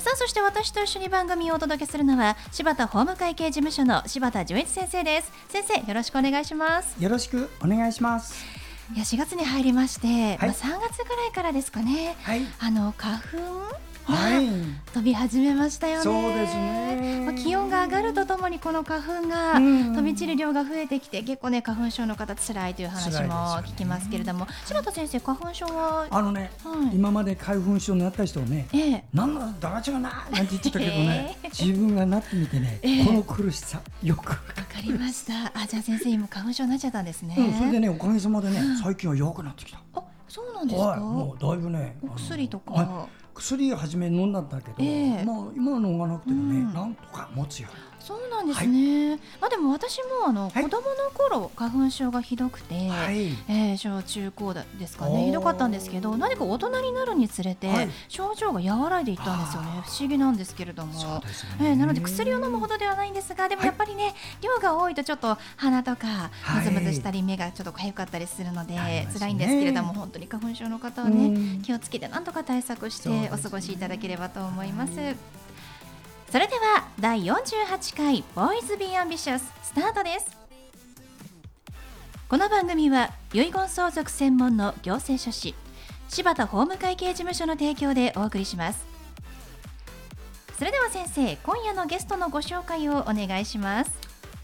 さあそして私と一緒に番組をお届けするのは柴田法務会計事務所の柴田純一先生です。先生よろしくお願いします。よろしくお願いします。いや4月に入りまして、はい、まあ3月ぐらいからですかね、はい、あの花粉はい、飛び始めましたよね。そうですね。まあ、気温が上がるとともにこの花粉が飛び散る量が増えてきて、結構ね花粉症の方辛いという話も聞きますけれども、ね、柴田先生花粉症は？あのね、はい、今まで花粉症になった人をね、ええ、なんだだらちがななんて言ってたけどね、えー、自分がなってみてね、えー、この苦しさよくわかりました。あじゃあ先生今花粉症になっちゃったんですね。うん、それでねおかげさまでね、最近は弱くなってきた。あそうなんですか？はい、もうだいぶね。お薬とか。薬を初め飲んだんだけど、えー、まあ今は飲まなくてもね、うん、なんとか持つよそうなんですね、はい、まあでも私もあの、はい、子供の頃花粉症がひどくて、はい、えー、小中高ですかね。ひどかったんですけど何か大人になるにつれて、はい、症状が和らいでいったんですよね。不思議なんですけれども、ね、えー、なので薬を飲むほどではないんですがでもやっぱりね、量が多いとちょっと鼻とかむずむずしたり目がちょっと痒かったりするので、辛いんですけれども本当に花粉症の方はね気をつけてなんとか対策してお過ごしいただければと思います。それでは第48回ボーイズビーアンビシャススタートです。この番組は遺言相続専門の行政書士柴田法務会計事務所の提供でお送りします。それでは先生今夜のゲストのご紹介をお願いします。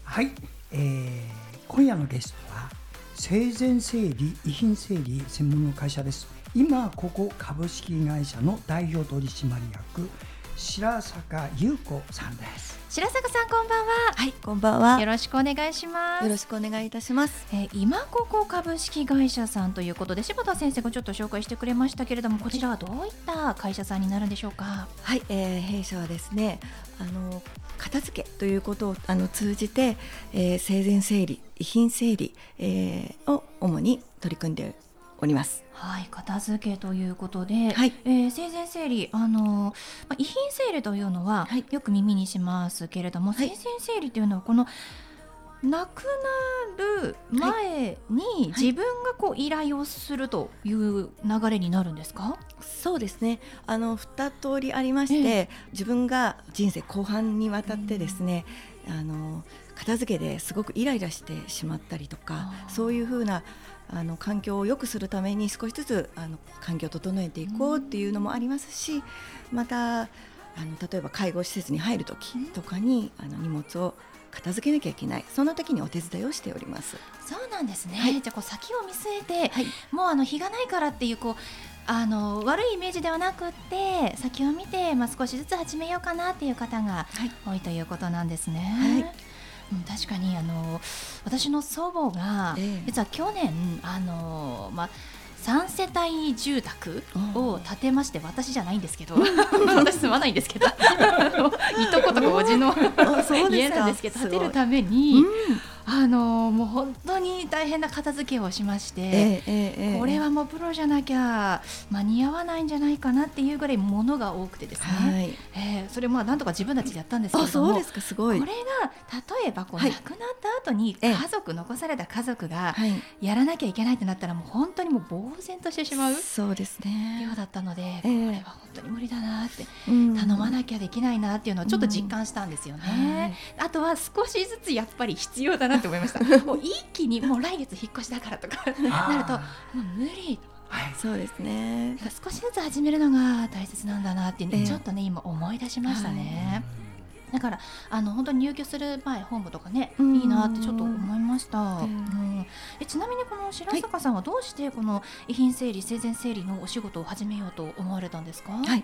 はい、えー、今夜のゲストは生前整理遺品整理専門の会社です。今ここ株式会社の代表取締役白坂優子さんです。白坂さんこんばんは。はいこんばんは。よろしくお願いします。よろしくお願いいたします、えー、今ここ株式会社さんということで柴田先生がちょっと紹介してくれましたけれどもこちらはどういった会社さんになるんでしょうか？はい、えー、弊社はですねあの片付けということをあの通じて、えー、生前整理遺品整理、えー、を主に取り組んでおります。はい、片付けということで、はい、えー、生前整理、あのまあ、遺品整理というのは、よく耳にしますけれども、はい、生前整理というのはこの亡くなる前に自分がこう依頼をするという流れになるんですか、そうですね。あの2通りありまして、ええ、自分が人生後半にわたってですね、うん、あの片付けですごくイライラしてしまったりとかそういうふうなあの環境を良くするために少しずつあの環境を整えていこうっていうのもありますしまたあの例えば介護施設に入る時とかにあの荷物を片付けなきゃいけない。その時にお手伝いをしております。そうなんですね、はい、じゃあこう先を見据えて、はい、もうあの日がないからっていうこうあの悪いイメージではなくって先を見て、まあ、少しずつ始めようかなっていう方が多いということなんですね。はい。うん、確かにあの私の祖母が、実は去年あの、まあ3世帯住宅を建てまして私じゃないんですけど私住まないんですけど いとことかおじの家なんですけど建てるために、あのもう本当に大変な片付けをしまして、えええ、これはもうプロじゃなきゃ間に合わないんじゃないかなっていうぐらいものが多くてですね、はい、えー、それもなんとか自分たちでやったんですけどそうですかすごい。これが例えばこう、亡くなった後に家族、残された家族がやらなきゃいけないってなったらもう本当にもう呆然としてしまうそうですね。量だったので、これは本当に無理だなって頼まなきゃできないなっていうのをちょっと実感したんですよね。はい、あとは少しずつやっぱり必要だなって思いました。もう一気にもう来月引っ越しだからとかなるともう無理はい、そうですね。少しずつ始めるのが大切なんだなっていうの、えー、ちょっとね今思い出しましたね。はい、だからあの本当に入居する前本部とかねいいなってちょっと思いました、うん、えちなみにこの白坂さんはどうしてこの遺品整理生前整理のお仕事を始めようと思われたんですか、はい、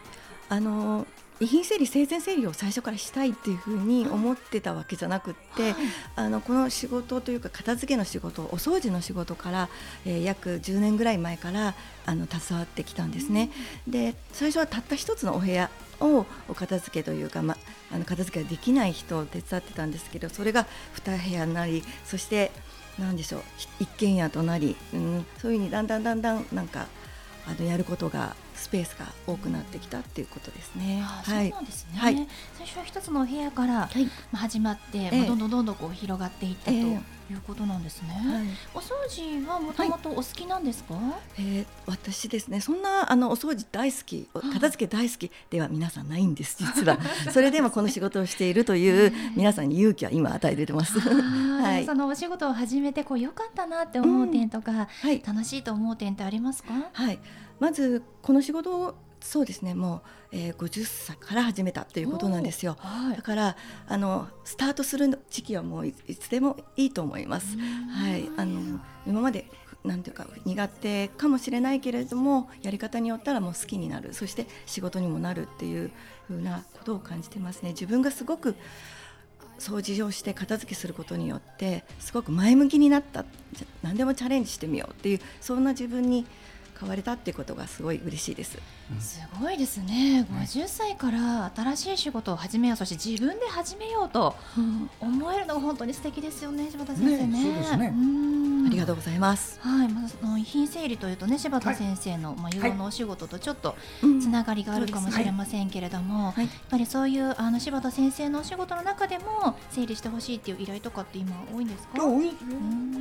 あの遺品整理生前整理を最初からしたいっていうふうに思ってたわけじゃなくって、はい、あのこの仕事というか片付けの仕事お掃除の仕事から、えー、約10年ぐらい前からあの携わってきたんですね。で最初はたった一つのお部屋をお片付けというか、ま、あの片付けができない人を手伝ってたんですけどそれが2部屋になりそして何でしょう一軒家となり、うん、そういうふうにだんだんだんだんなんかあのやることがスペースが多くなってきたっていうことですね。はい、そうなんですね。はい、最初は一つの部屋から、はい、まあ始まって、えー、まあどんどんどんどんこう広がっていったと。いうことなんですね。はい、お掃除はもともとお好きなんですか？はい、えー、私ですね、そんなあのお掃除大好き、片付け大好きでは皆さんないんです 実は。それでもこの仕事をしているという皆さんに勇気は今与えてます。はい。そのお仕事を始めてこう良かったなって思う点とか、うんはい、楽しいと思う点ってありますか？はい。まずこの仕事をそうですね。もう、えー、50歳から始めたということなんですよ、はい、だからあのスタートする時期はもういつでもいいと思います。はい、あの今までなんていうか苦手かもしれないけれどもやり方によったらもう好きになる。そして仕事にもなるっていうふうなことを感じてますね。自分がすごく掃除をして片付けすることによってすごく前向きになった。何でもチャレンジしてみようっていうそんな自分に変われたっていうことがすごい嬉しいです。すごいですね。50歳から新しい仕事を始めよう、そして自分で始めようと思えるのが本当に素敵ですよね、柴田先生ね。ねそうですね。ありがとうございます。はい、まずその遺品整理というとね、柴田先生の、まあ有のお仕事とちょっとつながりがあるかもしれませんけれども、やっぱりそういうあの柴田先生のお仕事の中でも整理してほしいっていう依頼とかって今多いんですか？多いですよ。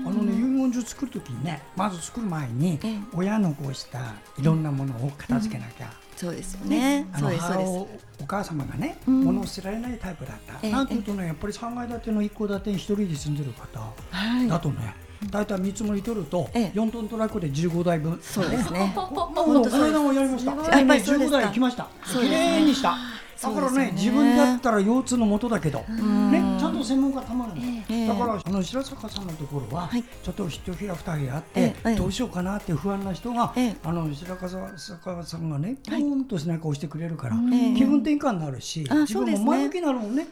あのね遺言書作るときにね、まず作る前に親のこうしたいろんなものを片付けなきゃ。そうですよね。あの母お母様がね、物を捨てられないタイプだった。なんていうとね、やっぱり三階建ての一戸建てに一人で住んでる方だとね。大体見積もり取ると4トントラックで15台分。そうですね。この間もやりました。やっぱり15台来ました。綺麗にした。だからね自分だったら腰痛のもとだけど、ね、ちゃんと専門家たまるの、だからあの白坂さんのところは、ちょっと一部屋二部屋あって、どうしようかなって不安な人が、あの白坂さんがねポンと背中を押してくれるから、気分転換になるし、自分も前向きになるもんね、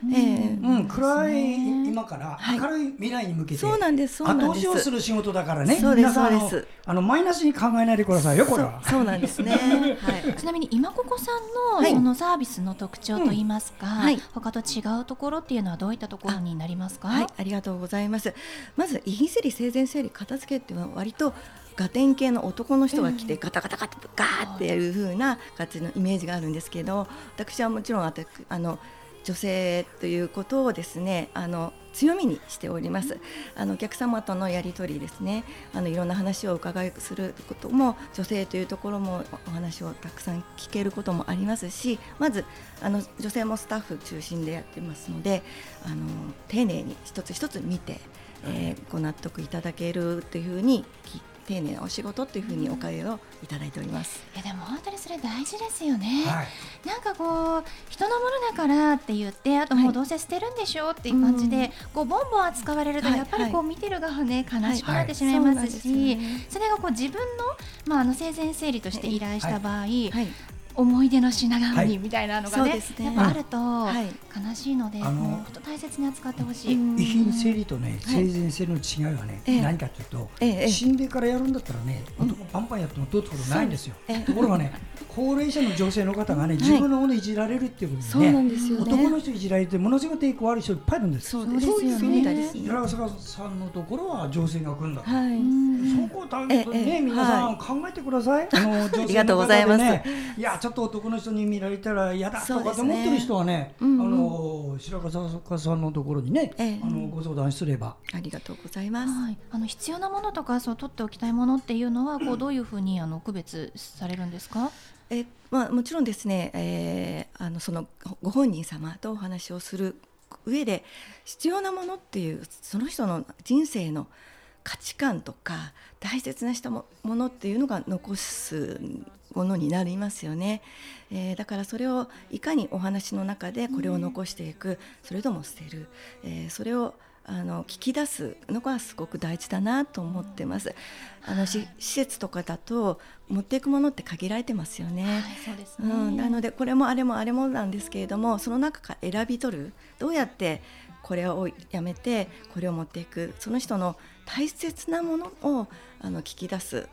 うん。暗い今から明るい未来に向けて後押しをする仕事だからね。皆さんあのマイナスに考えないでくださいよこれは。そうなんですね、ちなみに今ここさんのそのサービスの特徴と言いますか、うん。はい、他と違うところっていうのはどういったところになりますか？はい。ありがとうございます。まず遺品整理生前整理片付けっていうのは割とガテン系の男の人が来てガタガタガタガーっていう風な感じのイメージがあるんですけど私はもちろんあの女性ということをですねあの強みにしております。あのお客様とのやり取りですね。あのいろんな話をお伺いすることも女性というところもお話をたくさん聞けることもありますしまずあの女性もスタッフ中心でやってますのであの丁寧に一つ一つ見て、えー、ご納得いただけるというふうに聞丁寧なお仕事というふうにお会をいただいております。いやでも本当にそれ大事ですよね。はい、なんかこう人のものだからって言ってあともうどうせ捨てるんでしょうっていう感じで、はい、こうボンボン扱われるとやっぱりこう見てる側ね悲しくなってしまいますし、それがこう自分のまああの生前整理として依頼した場合、思い出の品代わりみたいなのがねやっぱあると悲しいので、はい、もう大切に扱ってほしい。遺品整理とね生前整理の違いはね、はい、何かというと、ええ、死んでからやるんだったらね、男パンパンやってもどうってことないんですよ。ところがね高齢者の女性の方がね自分のものいじられるっていうことでね,、男の人いじられてものすごく抵抗ある人いっぱいいるんです。そうですよね。寺坂さんのところは女性が来るんだ。はい、そこを大変ね皆さん考えてください。あの女性のありがとうございます。いやちょっと男の人に見られたら嫌だとかと思ってる人はね、あの白川さんのところにね、あのご相談すれば。ありがとうございます。あの必要なものとかそう取っておきたいものっていうのはこうどういうふうにあの区別されるんですか？えまあ、もちろんですね、えー、あのそのご本人様とお話をする上で必要なものっていうその人の人生の価値観とか大切なしたものっていうのが残すものになりますよね、えー、だからそれをいかにお話の中でこれを残していくそれとも捨てる、えー、それをあの聞き出すのがすごく大事だなと思ってます。あの施設とかだと持っていくものって限られてますよね。はい、そうですね、うん、なのでこれもあれもあれもなんですけれどもその中から選び取る。どうやってこれをやめてこれを持っていく。その人の大切なものをあの聞き出す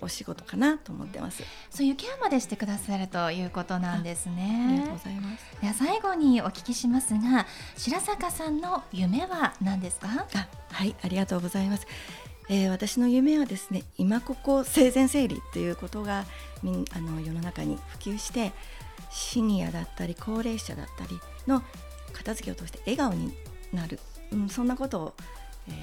お仕事かなと思ってます。そういうケアまでしてくださるということなんですね。ありがとうございます。では最後にお聞きしますが、白坂さんの夢は何ですか？あ、はい、ありがとうございます。えー、私の夢はですね、今ここ生前整理ということがみんあの世の中に普及して、シニアだったり高齢者だったりの片付けを通して笑顔になる、うん、そんなことを、えー、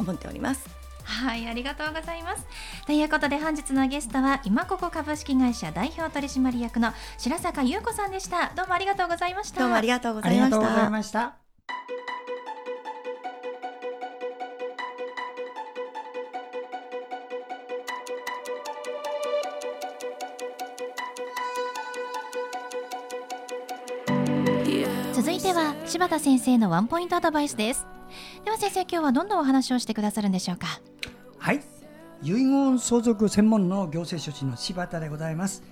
思っております。はいありがとうございます。ということで本日のゲストは今ここ株式会社代表取締役の白坂優子さんでした。どうもありがとうございました。どうもありがとうございました。続いては柴田先生のワンポイントアドバイスですでは先生今日はどんなお話をしてくださるんでしょうか？はい。遺言相続専門の行政書士の柴田でございます、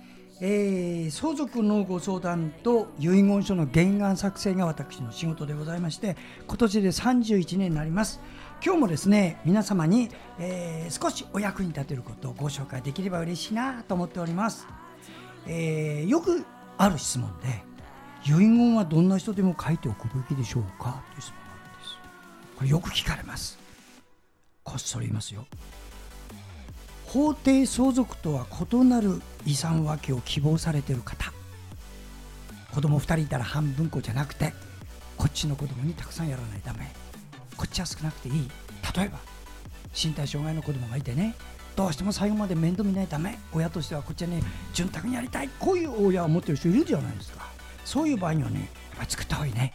えー、相続のご相談と遺言書の原案作成が私の仕事でございまして今年で31年になります。今日もですね皆様に、えー、少しお役に立てることをご紹介できれば嬉しいなと思っております、えー、よくある質問で遺言はどんな人でも書いておくべきでしょうか？という質問。これよく聞かれます。こっそり言いますよ。法定相続とは異なる遺産分けを希望されている方。子供2人いたら半分こじゃなくてこっちの子供にたくさんやらないためこっちは少なくていい。例えば身体障害の子供がいてね。どうしても最後まで面倒見ないため親としてはこっちはね潤沢にやりたい。こういう親を持ってる人いるじゃないですか。そういう場合にはねやっぱり作った方がいいね。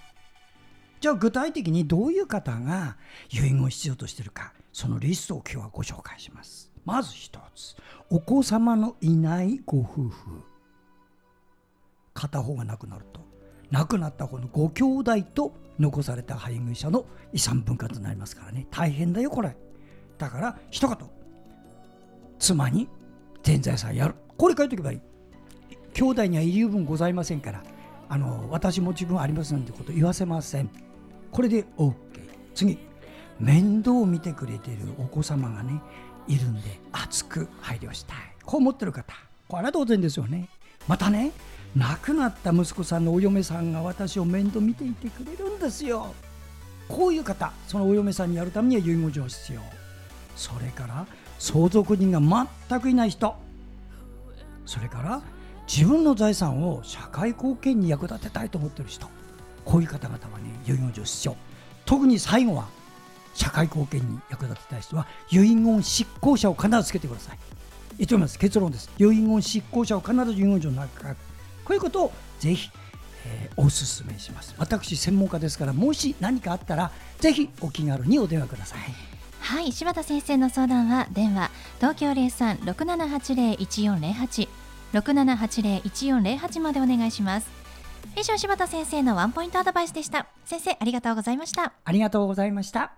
じゃあ具体的にどういう方が遺言を必要としているかそのリストを今日はご紹介します。まず一つ。お子様のいないご夫婦。片方が亡くなると。亡くなった方のご兄弟と残された配偶者の遺産分割になりますからね。大変だよこれ。だから一言。妻に全財産やる。これ書いておけばいい。兄弟には遺留分ございませんからあの私も自分ありますなんてこと言わせません。これで OK 次。面倒を見てくれているお子様がねいるんで熱く配慮したい。こう思ってる方これは当然ですよね。またね亡くなった息子さんのお嫁さんが私を面倒見ていてくれるんですよ。こういう方そのお嫁さんにやるためには遺言状必要。それから相続人が全くいない人。それから自分の財産を社会貢献に役立てたいと思ってる人。こういう方々はね遺言状必要特に最後は社会貢献に役立てたい人は遺言執行者を必ずつけてください。言っております。結論です。遺言執行者を必ず遺言状の中からこういうことをぜひ、えー、お勧めします。私専門家ですからもし何かあったらぜひお気軽にお電話ください。はい。柴田先生の相談は電話東京0367801408 6780-1408までお願いします。以上柴田先生のワンポイントアドバイスでした。先生ありがとうございました。ありがとうございました。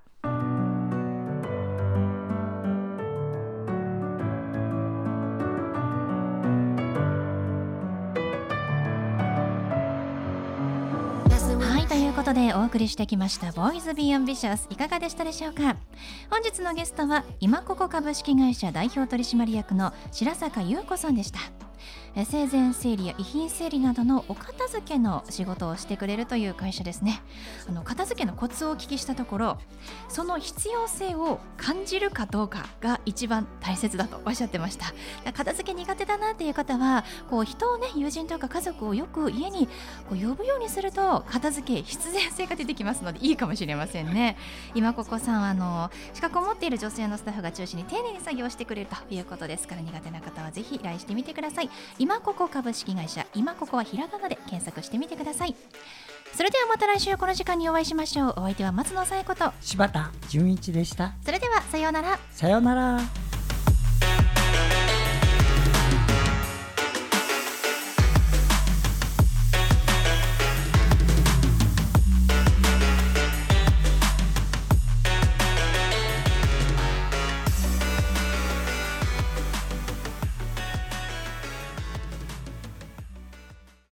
ことでお送りしてきました「ボーイズ・ビー・アンビシャス」いかがでしたでしょうか？本日のゲストは今ここ株式会社代表取締役の白坂優子さんでした生前整理や遺品整理などのお片付けの仕事をしてくれるという会社ですねあの片付けのコツをお聞きしたところその必要性を感じるかどうかが一番大切だとおっしゃってました。片付け苦手だなっていう方はこう人をね友人とか家族をよく家にこう呼ぶようにすると片付け必然性が出てきますのでいいかもしれませんね。今ここさんあの資格を持っている女性のスタッフが中心に丁寧に作業してくれるということですから苦手な方はぜひ依頼してみてください。今ここ株式会社今ここはひらがなで検索してみてください。それではまた来週この時間にお会いしましょう。お相手は松野紗友子と柴田純一でした。それではさようなら。さようなら